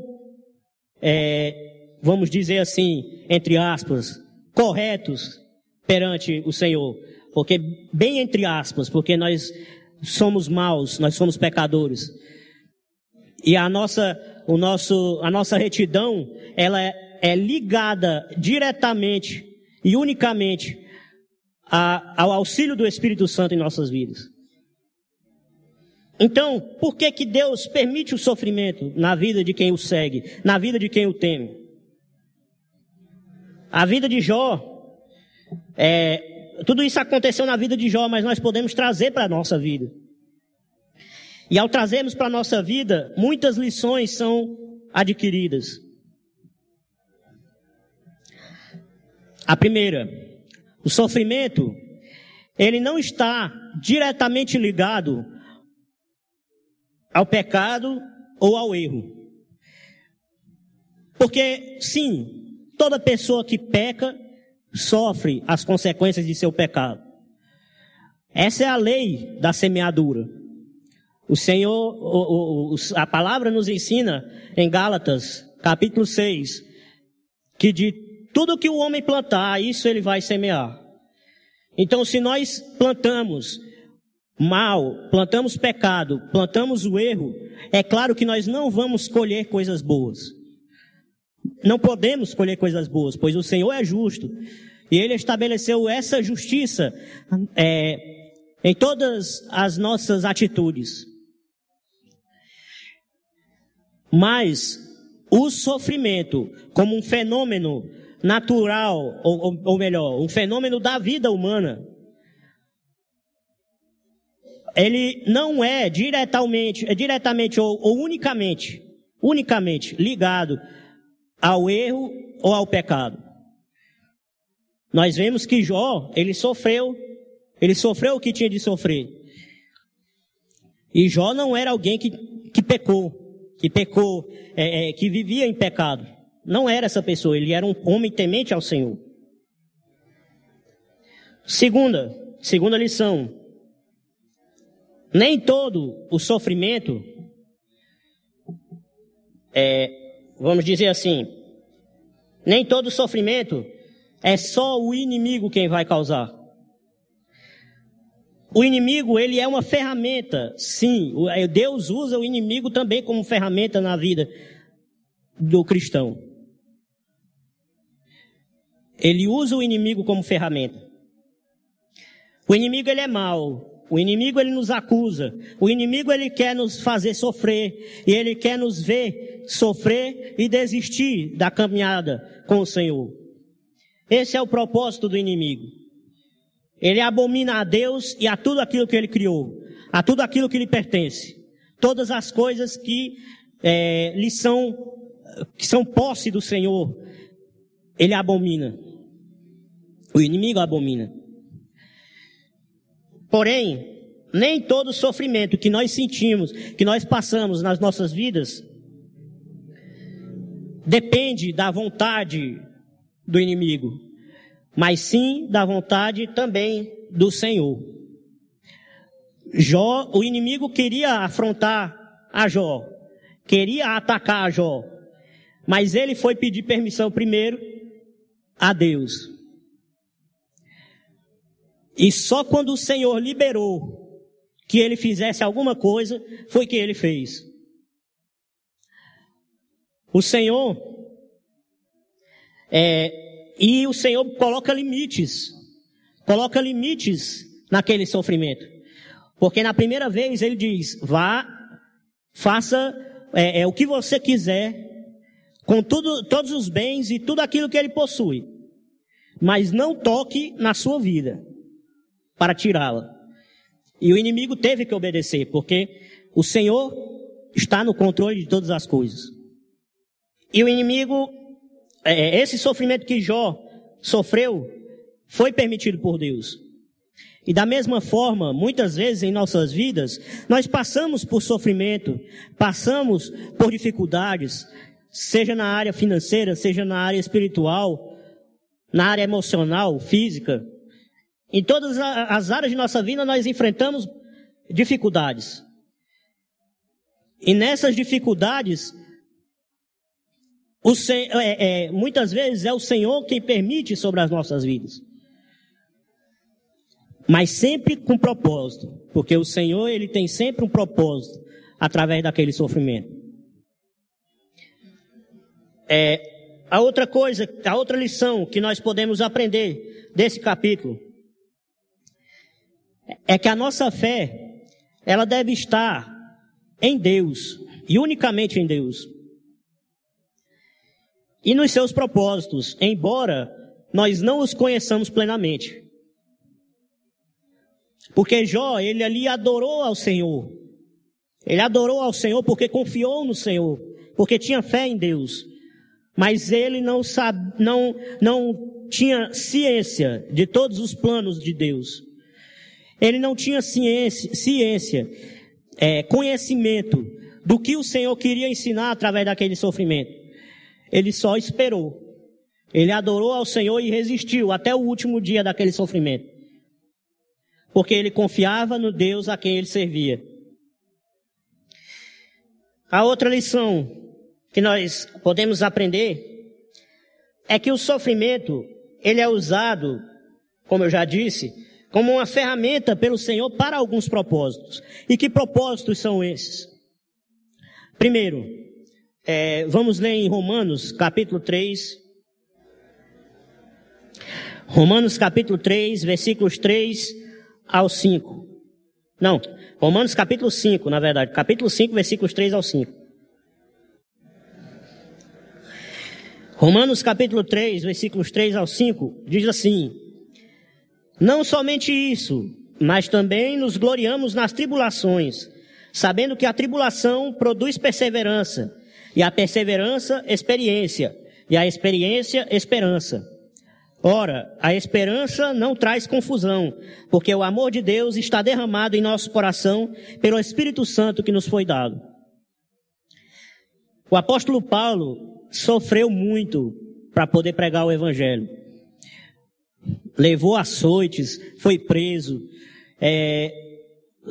é, vamos dizer assim, entre aspas, corretos perante o Senhor. Porque, bem entre aspas, porque nós somos maus, nós somos pecadores. E a nossa, o nosso, a nossa retidão, ela é, é ligada diretamente e unicamente a, ao auxílio do Espírito Santo em nossas vidas. Então, por que que Deus permite o sofrimento na vida de quem o segue, na vida de quem o teme? A vida de Jó, é, tudo isso aconteceu na vida de Jó, mas nós podemos trazer para a nossa vida. E ao trazermos para a nossa vida, muitas lições são adquiridas. A primeira, o sofrimento, ele não está diretamente ligado ao pecado ou ao erro. Porque, sim, Toda pessoa que peca sofre as consequências de seu pecado. Essa é a lei da semeadura. O Senhor, a palavra nos ensina em Gálatas, capítulo 6, que de tudo que o homem plantar, isso ele vai semear. Então, se nós plantamos mal, plantamos pecado, plantamos o erro, é claro que nós não vamos colher coisas boas. Não podemos colher coisas boas, pois o Senhor é justo. E Ele estabeleceu essa justiça é, em todas as nossas atitudes. Mas o sofrimento, como um fenômeno natural, ou, ou- ou melhor, um fenômeno da vida humana, ele não é diretamente, é diretamente ou, ou unicamente, unicamente ligado ao erro ou ao pecado. Nós vemos que Jó, ele sofreu, ele sofreu o que tinha de sofrer. E Jó não era alguém que, que pecou, que pecou, é, é, que vivia em pecado. Não era essa pessoa, ele era um homem temente ao Senhor. Segunda, segunda lição. Nem todo o sofrimento é, vamos dizer assim, nem todo sofrimento é só o inimigo quem vai causar. O inimigo, ele é uma ferramenta, sim. É, Deus usa o inimigo também como ferramenta na vida do cristão. Ele usa o inimigo como ferramenta. O inimigo, ele é mau. O inimigo, ele nos acusa. O inimigo, ele quer nos fazer sofrer. E ele quer nos ver sofrer e desistir da caminhada com o Senhor. Esse é o propósito do inimigo. Ele abomina a Deus e a tudo aquilo que ele criou, a tudo aquilo que lhe pertence. Todas as coisas que eh, lhe são, que são posse do Senhor, ele abomina. O inimigo abomina. Porém, nem todo sofrimento que nós sentimos, que nós passamos nas nossas vidas, depende da vontade do inimigo, mas sim da vontade também do Senhor. Jó, o inimigo queria afrontar a Jó, queria atacar a Jó, mas ele foi pedir permissão primeiro a Deus. E só quando o Senhor liberou que ele fizesse alguma coisa, foi que ele fez. O Senhor, é, e o Senhor coloca limites, coloca limites naquele sofrimento. Porque na primeira vez ele diz, vá, faça é, é, o que você quiser, com tudo, todos os bens e tudo aquilo que ele possui. Mas não toque na sua vida para tirá-la. E o inimigo teve que obedecer, porque o Senhor está no controle de todas as coisas. E o inimigo, é, esse sofrimento que Jó sofreu, foi permitido por Deus. E da mesma forma, muitas vezes em nossas vidas, nós passamos por sofrimento, passamos por dificuldades, seja na área financeira, seja na área espiritual, na área emocional, física. Em todas as áreas de nossa vida nós enfrentamos dificuldades. E nessas dificuldades, o Sen- é- é, muitas vezes é o Senhor quem permite sobre as nossas vidas. Mas sempre com propósito, porque o Senhor ele tem sempre um propósito através daquele sofrimento. É, a outra coisa, a outra lição que nós podemos aprender desse capítulo é que a nossa fé, ela deve estar em Deus e unicamente em Deus. E nos seus propósitos, embora nós não os conheçamos plenamente. Porque Jó, ele ali adorou ao Senhor. Ele adorou ao Senhor porque confiou no Senhor, porque tinha fé em Deus. Mas ele não sabe, não, não tinha ciência de todos os planos de Deus. Ele não tinha ciência, ciência é, conhecimento do que o Senhor queria ensinar através daquele sofrimento. Ele só esperou. Ele adorou ao Senhor e resistiu até o último dia daquele sofrimento. Porque ele confiava no Deus a quem ele servia. A outra lição que nós podemos aprender é que o sofrimento, ele é usado, como eu já disse, como uma ferramenta pelo Senhor para alguns propósitos. E que propósitos são esses? Primeiro, é, vamos ler em Romanos, capítulo 3. Romanos, capítulo 3, versículos 3 ao 5. Não, Romanos, capítulo 5, na verdade. Capítulo 5, versículos 3 ao 5. Romanos, capítulo 3, versículos 3 ao 5, diz assim: Não somente isso, mas também nos gloriamos nas tribulações, sabendo que a tribulação produz perseverança, e a perseverança, experiência, e a experiência, esperança. Ora, a esperança não traz confusão, porque o amor de Deus está derramado em nosso coração pelo Espírito Santo que nos foi dado. O apóstolo Paulo sofreu muito para poder pregar o evangelho. Levou açoites, foi preso, é,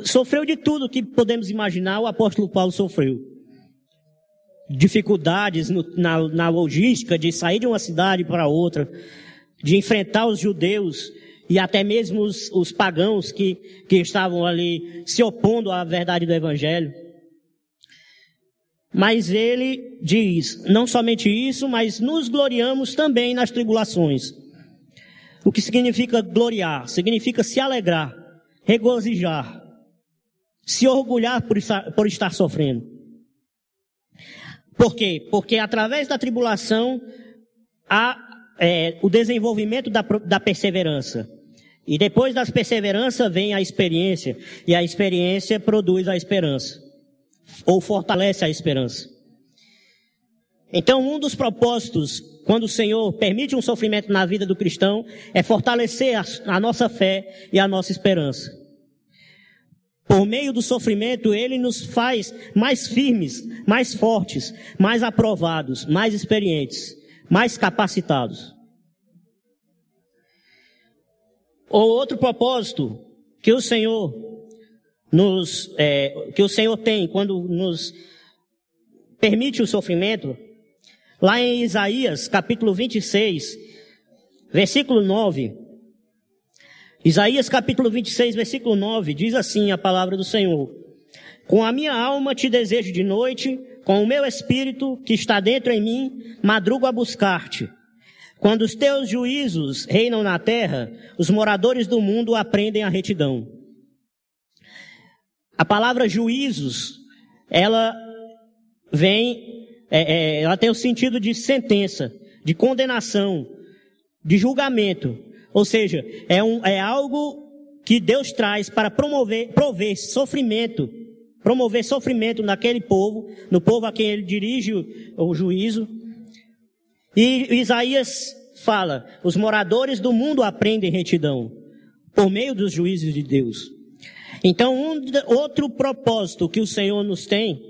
sofreu de tudo que podemos imaginar, o apóstolo Paulo sofreu. Dificuldades no, na, na logística de sair de uma cidade para outra, de enfrentar os judeus e até mesmo os, os pagãos que, que estavam ali se opondo à verdade do evangelho. Mas ele diz, não somente isso, mas nos gloriamos também nas tribulações. O que significa gloriar? Significa se alegrar, regozijar, se orgulhar por estar, por estar sofrendo. Por quê? Porque através da tribulação há é, o desenvolvimento da, da perseverança. E depois da perseverança vem a experiência. E a experiência produz a esperança. Ou fortalece a esperança. Então, um dos propósitos, quando o Senhor permite um sofrimento na vida do cristão, é fortalecer a, a nossa fé e a nossa esperança. Por meio do sofrimento, ele nos faz mais firmes, mais fortes, mais aprovados, mais experientes, mais capacitados. Ou outro propósito que o Senhor nos, é, que o Senhor tem quando nos permite o sofrimento, lá em Isaías capítulo 26, versículo 9, Isaías capítulo 26, versículo 9, diz assim a palavra do Senhor: Com a minha alma te desejo de noite, com o meu espírito que está dentro em mim, madrugo a buscar-te. Quando os teus juízos reinam na terra, os moradores do mundo aprendem a retidão. A palavra juízos, ela vem, é, é, ela tem o sentido de sentença, de condenação, de julgamento. Ou seja, é, um, é algo que Deus traz para promover, prover sofrimento, promover sofrimento naquele povo, no povo a quem ele dirige o, o juízo. E Isaías fala: os moradores do mundo aprendem retidão por meio dos juízes de Deus. Então, um, outro propósito que o Senhor nos tem,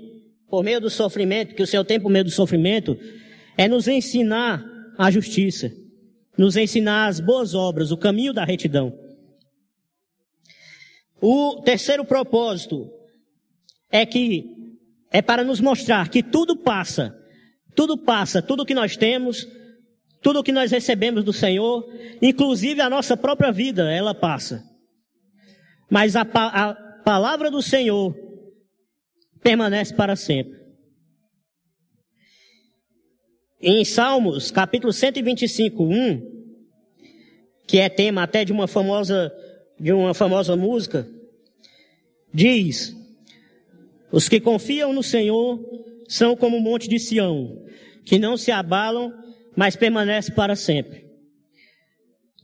por meio do sofrimento, que o Senhor tem por meio do sofrimento, é nos ensinar a justiça nos ensinar as boas obras, o caminho da retidão. O terceiro propósito é que é para nos mostrar que tudo passa, tudo passa, tudo que nós temos, tudo que nós recebemos do Senhor, inclusive a nossa própria vida, ela passa. Mas a, a palavra do Senhor permanece para sempre. Em Salmos, capítulo 125, 1, que é tema até de uma famosa, de uma famosa música, diz: Os que confiam no Senhor são como o monte de Sião, que não se abalam, mas permanece para sempre.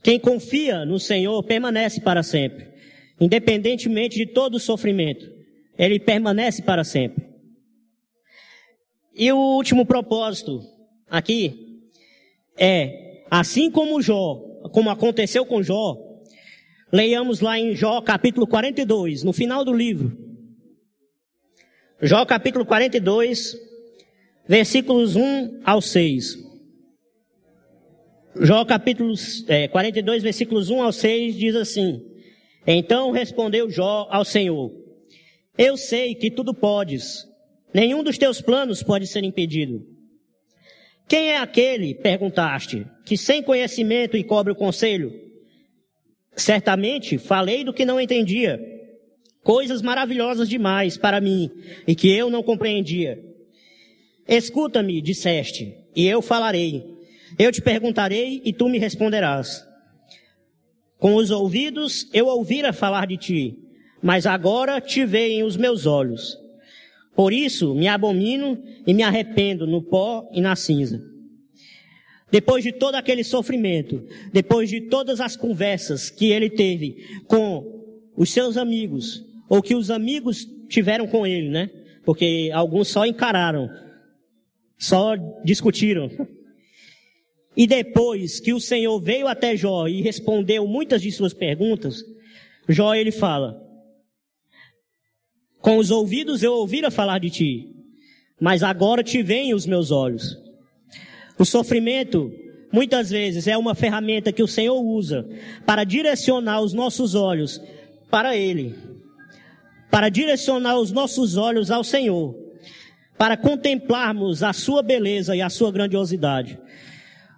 Quem confia no Senhor permanece para sempre, independentemente de todo o sofrimento. Ele permanece para sempre. E o último propósito aqui é, assim como Jó, como aconteceu com Jó, leiamos lá em Jó capítulo 42, no final do livro. Jó capítulo 42, versículos 1 ao 6. Jó capítulo é, 42, versículos 1 ao 6 diz assim: Então respondeu Jó ao Senhor: Eu sei que tudo podes, nenhum dos teus planos pode ser impedido. Quem é aquele, perguntaste, que sem conhecimento e cobre o conselho? Certamente falei do que não entendia, coisas maravilhosas demais para mim e que eu não compreendia. Escuta-me, disseste, e eu falarei. Eu te perguntarei e tu me responderás. Com os ouvidos eu ouvira falar de ti, mas agora te veem os meus olhos. Por isso me abomino e me arrependo no pó e na cinza. Depois de todo aquele sofrimento, depois de todas as conversas que ele teve com os seus amigos, ou que os amigos tiveram com ele, né? Porque alguns só encararam, só discutiram. E depois que o Senhor veio até Jó e respondeu muitas de suas perguntas, Jó ele fala: Com os ouvidos eu ouvira falar de ti, mas agora te veem os meus olhos. O sofrimento, muitas vezes, é uma ferramenta que o Senhor usa para direcionar os nossos olhos para Ele, para direcionar os nossos olhos ao Senhor, para contemplarmos a Sua beleza e a Sua grandiosidade,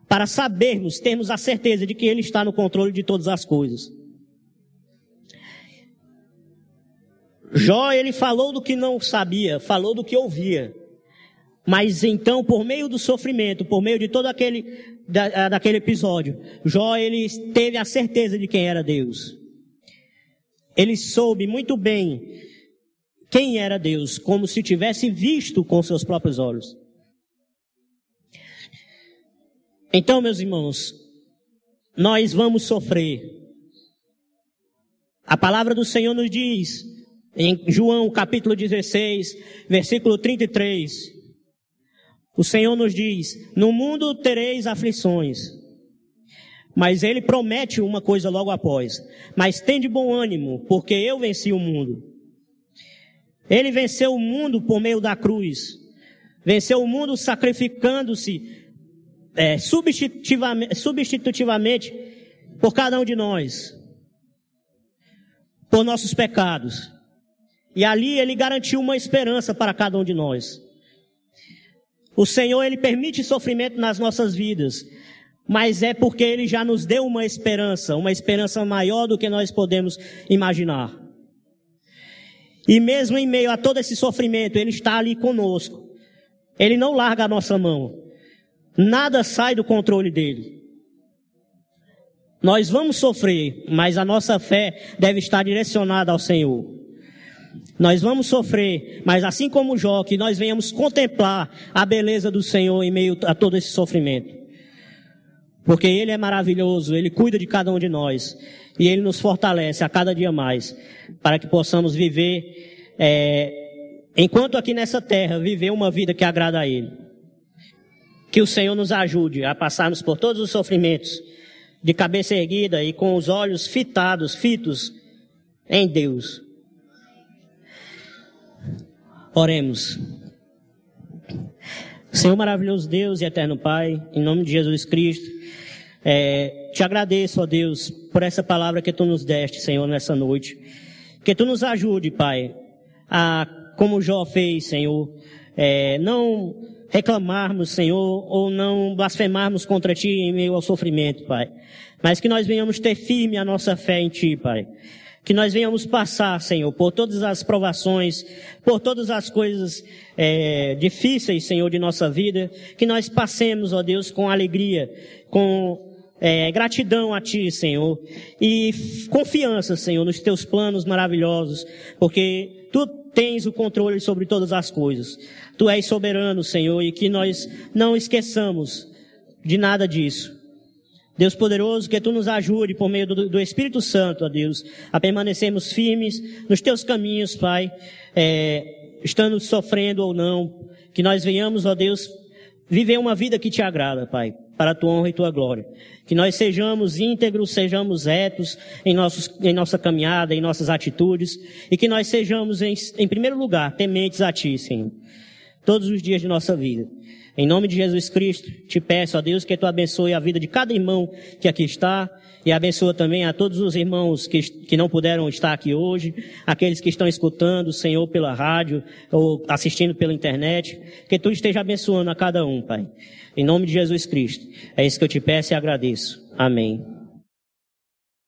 para sabermos, termos a certeza de que Ele está no controle de todas as coisas. Jó, ele falou do que não sabia, falou do que ouvia. Mas então, por meio do sofrimento, por meio de todo aquele, da, daquele episódio, Jó, ele teve a certeza de quem era Deus. Ele soube muito bem quem era Deus, como se tivesse visto com seus próprios olhos. Então, meus irmãos, nós vamos sofrer. A palavra do Senhor nos diz, em João capítulo 16, versículo 33, o Senhor nos diz: No mundo tereis aflições. Mas ele promete uma coisa logo após: Mas tem de bom ânimo, porque eu venci o mundo. Ele venceu o mundo por meio da cruz. Venceu o mundo sacrificando-se é, substitutivamente, substitutivamente por cada um de nós, por nossos pecados. E ali ele garantiu uma esperança para cada um de nós. O Senhor, Ele permite sofrimento nas nossas vidas, mas é porque Ele já nos deu uma esperança, uma esperança maior do que nós podemos imaginar. E mesmo em meio a todo esse sofrimento, Ele está ali conosco. Ele não larga a nossa mão. Nada sai do controle dele. Nós vamos sofrer, mas a nossa fé deve estar direcionada ao Senhor. Nós vamos sofrer, mas assim como Jó, que nós venhamos contemplar a beleza do Senhor em meio a todo esse sofrimento. Porque Ele é maravilhoso, Ele cuida de cada um de nós. E Ele nos fortalece a cada dia mais, para que possamos viver, é, enquanto aqui nessa terra, viver uma vida que agrada a Ele. Que o Senhor nos ajude a passarmos por todos os sofrimentos, de cabeça erguida e com os olhos fitados, fitos em Deus. Oremos. Senhor maravilhoso Deus e eterno Pai, em nome de Jesus Cristo, é, te agradeço, ó Deus, por essa palavra que tu nos deste, Senhor, nessa noite. Que tu nos ajude, Pai, a, como Jó fez, Senhor, é, não reclamarmos, Senhor, ou não blasfemarmos contra Ti em meio ao sofrimento, Pai. Mas que nós venhamos ter firme a nossa fé em Ti, Pai que nós venhamos passar, Senhor, por todas as provações, por todas as coisas é, difíceis, Senhor, de nossa vida, que nós passemos, ó Deus, com alegria, com é, gratidão a Ti, Senhor, e confiança, Senhor, nos Teus planos maravilhosos, porque Tu tens o controle sobre todas as coisas. Tu és soberano, Senhor, e que nós não esqueçamos de nada disso. Deus poderoso, que tu nos ajude por meio do, do Espírito Santo, ó Deus, a permanecermos firmes nos teus caminhos, Pai, é, estando sofrendo ou não, que nós venhamos, ó Deus, viver uma vida que te agrada, Pai, para a tua honra e tua glória. Que nós sejamos íntegros, sejamos retos em, nossos, em nossa caminhada, em nossas atitudes, e que nós sejamos, em, em primeiro lugar, tementes a Ti, Senhor. todos os dias de nossa vida. Em nome de Jesus Cristo, te peço, ó Deus, que tu abençoe a vida de cada irmão que aqui está e abençoa também a todos os irmãos que, que não puderam estar aqui hoje, aqueles que estão escutando, Senhor, pela rádio ou assistindo pela internet, que tu esteja abençoando a cada um, Pai. Em nome de Jesus Cristo. É isso que eu te peço e agradeço. Amém.